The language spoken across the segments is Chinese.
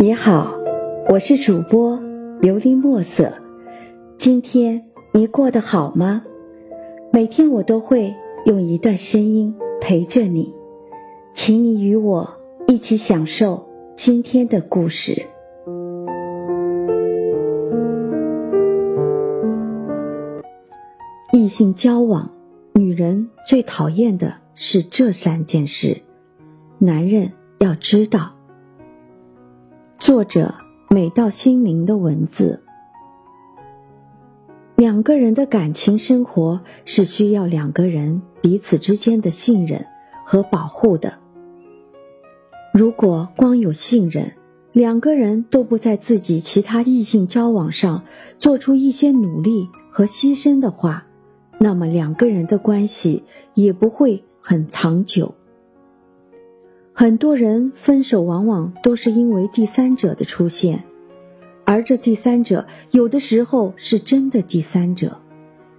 你好，我是主播琉璃墨色。今天你过得好吗？每天我都会用一段声音陪着你，请你与我一起享受今天的故事。异性交往，女人最讨厌的是这三件事，男人要知道。作者美到心灵的文字。两个人的感情生活是需要两个人彼此之间的信任和保护的。如果光有信任，两个人都不在自己其他异性交往上做出一些努力和牺牲的话，那么两个人的关系也不会很长久。很多人分手往往都是因为第三者的出现，而这第三者有的时候是真的第三者，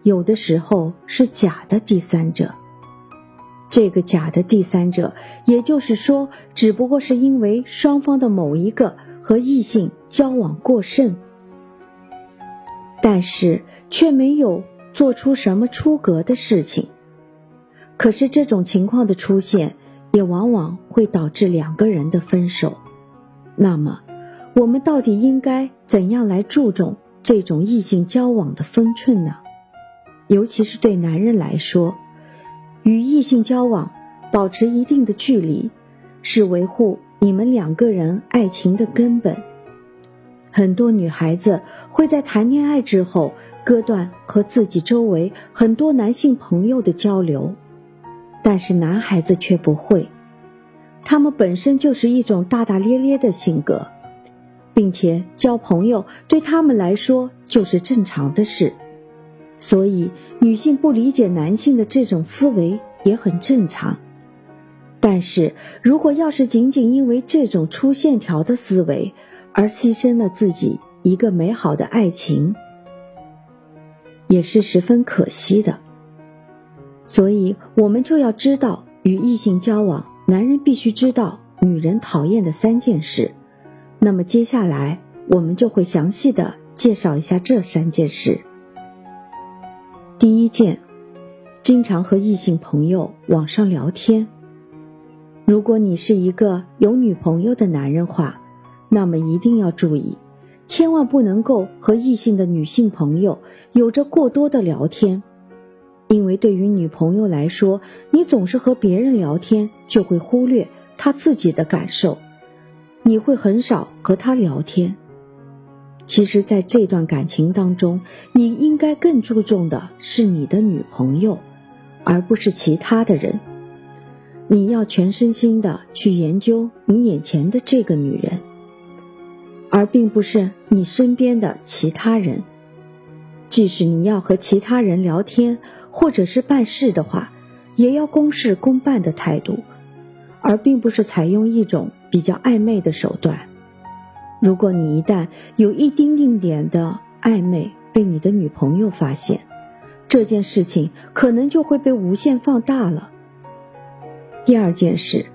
有的时候是假的第三者。这个假的第三者，也就是说，只不过是因为双方的某一个和异性交往过甚，但是却没有做出什么出格的事情。可是这种情况的出现。也往往会导致两个人的分手。那么，我们到底应该怎样来注重这种异性交往的分寸呢？尤其是对男人来说，与异性交往保持一定的距离，是维护你们两个人爱情的根本。很多女孩子会在谈恋爱之后割断和自己周围很多男性朋友的交流。但是男孩子却不会，他们本身就是一种大大咧咧的性格，并且交朋友对他们来说就是正常的事，所以女性不理解男性的这种思维也很正常。但是如果要是仅仅因为这种粗线条的思维而牺牲了自己一个美好的爱情，也是十分可惜的。所以，我们就要知道，与异性交往，男人必须知道女人讨厌的三件事。那么，接下来我们就会详细的介绍一下这三件事。第一件，经常和异性朋友网上聊天。如果你是一个有女朋友的男人话，那么一定要注意，千万不能够和异性的女性朋友有着过多的聊天。因为对于女朋友来说，你总是和别人聊天，就会忽略她自己的感受，你会很少和她聊天。其实，在这段感情当中，你应该更注重的是你的女朋友，而不是其他的人。你要全身心的去研究你眼前的这个女人，而并不是你身边的其他人。即使你要和其他人聊天，或者是办事的话，也要公事公办的态度，而并不是采用一种比较暧昧的手段。如果你一旦有一丁丁点的暧昧被你的女朋友发现，这件事情可能就会被无限放大了。第二件事，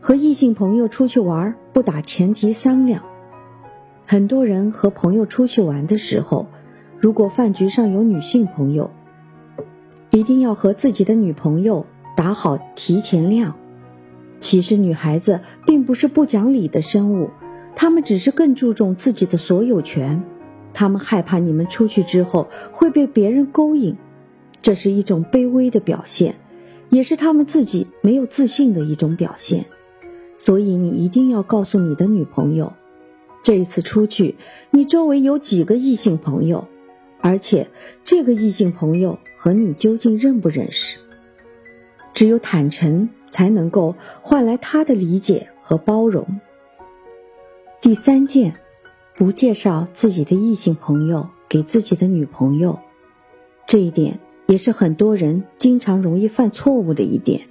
和异性朋友出去玩不打前提商量。很多人和朋友出去玩的时候，如果饭局上有女性朋友，一定要和自己的女朋友打好提前量。其实女孩子并不是不讲理的生物，她们只是更注重自己的所有权。她们害怕你们出去之后会被别人勾引，这是一种卑微的表现，也是她们自己没有自信的一种表现。所以你一定要告诉你的女朋友，这一次出去，你周围有几个异性朋友。而且，这个异性朋友和你究竟认不认识？只有坦诚，才能够换来他的理解和包容。第三件，不介绍自己的异性朋友给自己的女朋友，这一点也是很多人经常容易犯错误的一点。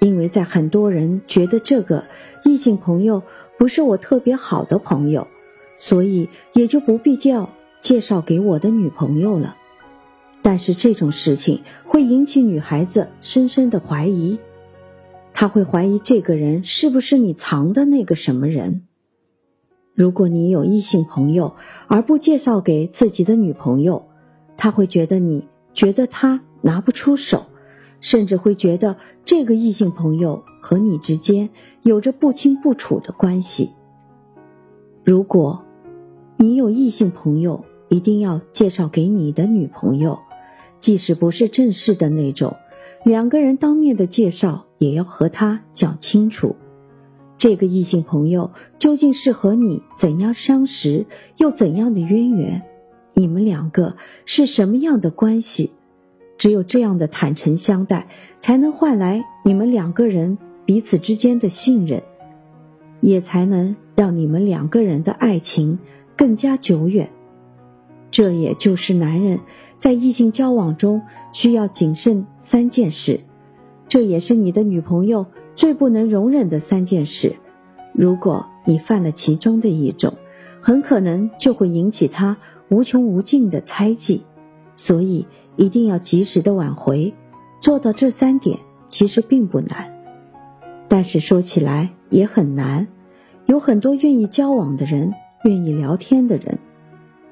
因为在很多人觉得这个异性朋友不是我特别好的朋友，所以也就不必叫。介绍给我的女朋友了，但是这种事情会引起女孩子深深的怀疑。他会怀疑这个人是不是你藏的那个什么人。如果你有异性朋友而不介绍给自己的女朋友，他会觉得你觉得他拿不出手，甚至会觉得这个异性朋友和你之间有着不清不楚的关系。如果你有异性朋友，一定要介绍给你的女朋友，即使不是正式的那种，两个人当面的介绍也要和他讲清楚。这个异性朋友究竟是和你怎样相识，又怎样的渊源？你们两个是什么样的关系？只有这样的坦诚相待，才能换来你们两个人彼此之间的信任，也才能让你们两个人的爱情更加久远。这也就是男人在异性交往中需要谨慎三件事，这也是你的女朋友。最不能容忍的三件事，如果你犯了其中的一种，很可能就会引起他无穷无尽的猜忌，所以一定要及时的挽回。做到这三点其实并不难，但是说起来也很难。有很多愿意交往的人，愿意聊天的人，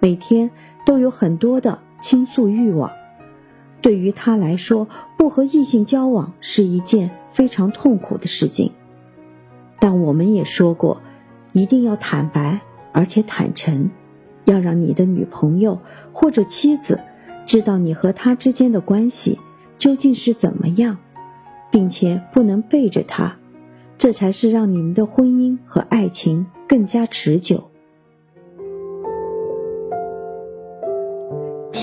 每天都有很多的倾诉欲望。对于他来说，不和异性交往是一件。非常痛苦的事情，但我们也说过，一定要坦白而且坦诚，要让你的女朋友或者妻子知道你和他之间的关系究竟是怎么样，并且不能背着他，这才是让你们的婚姻和爱情更加持久。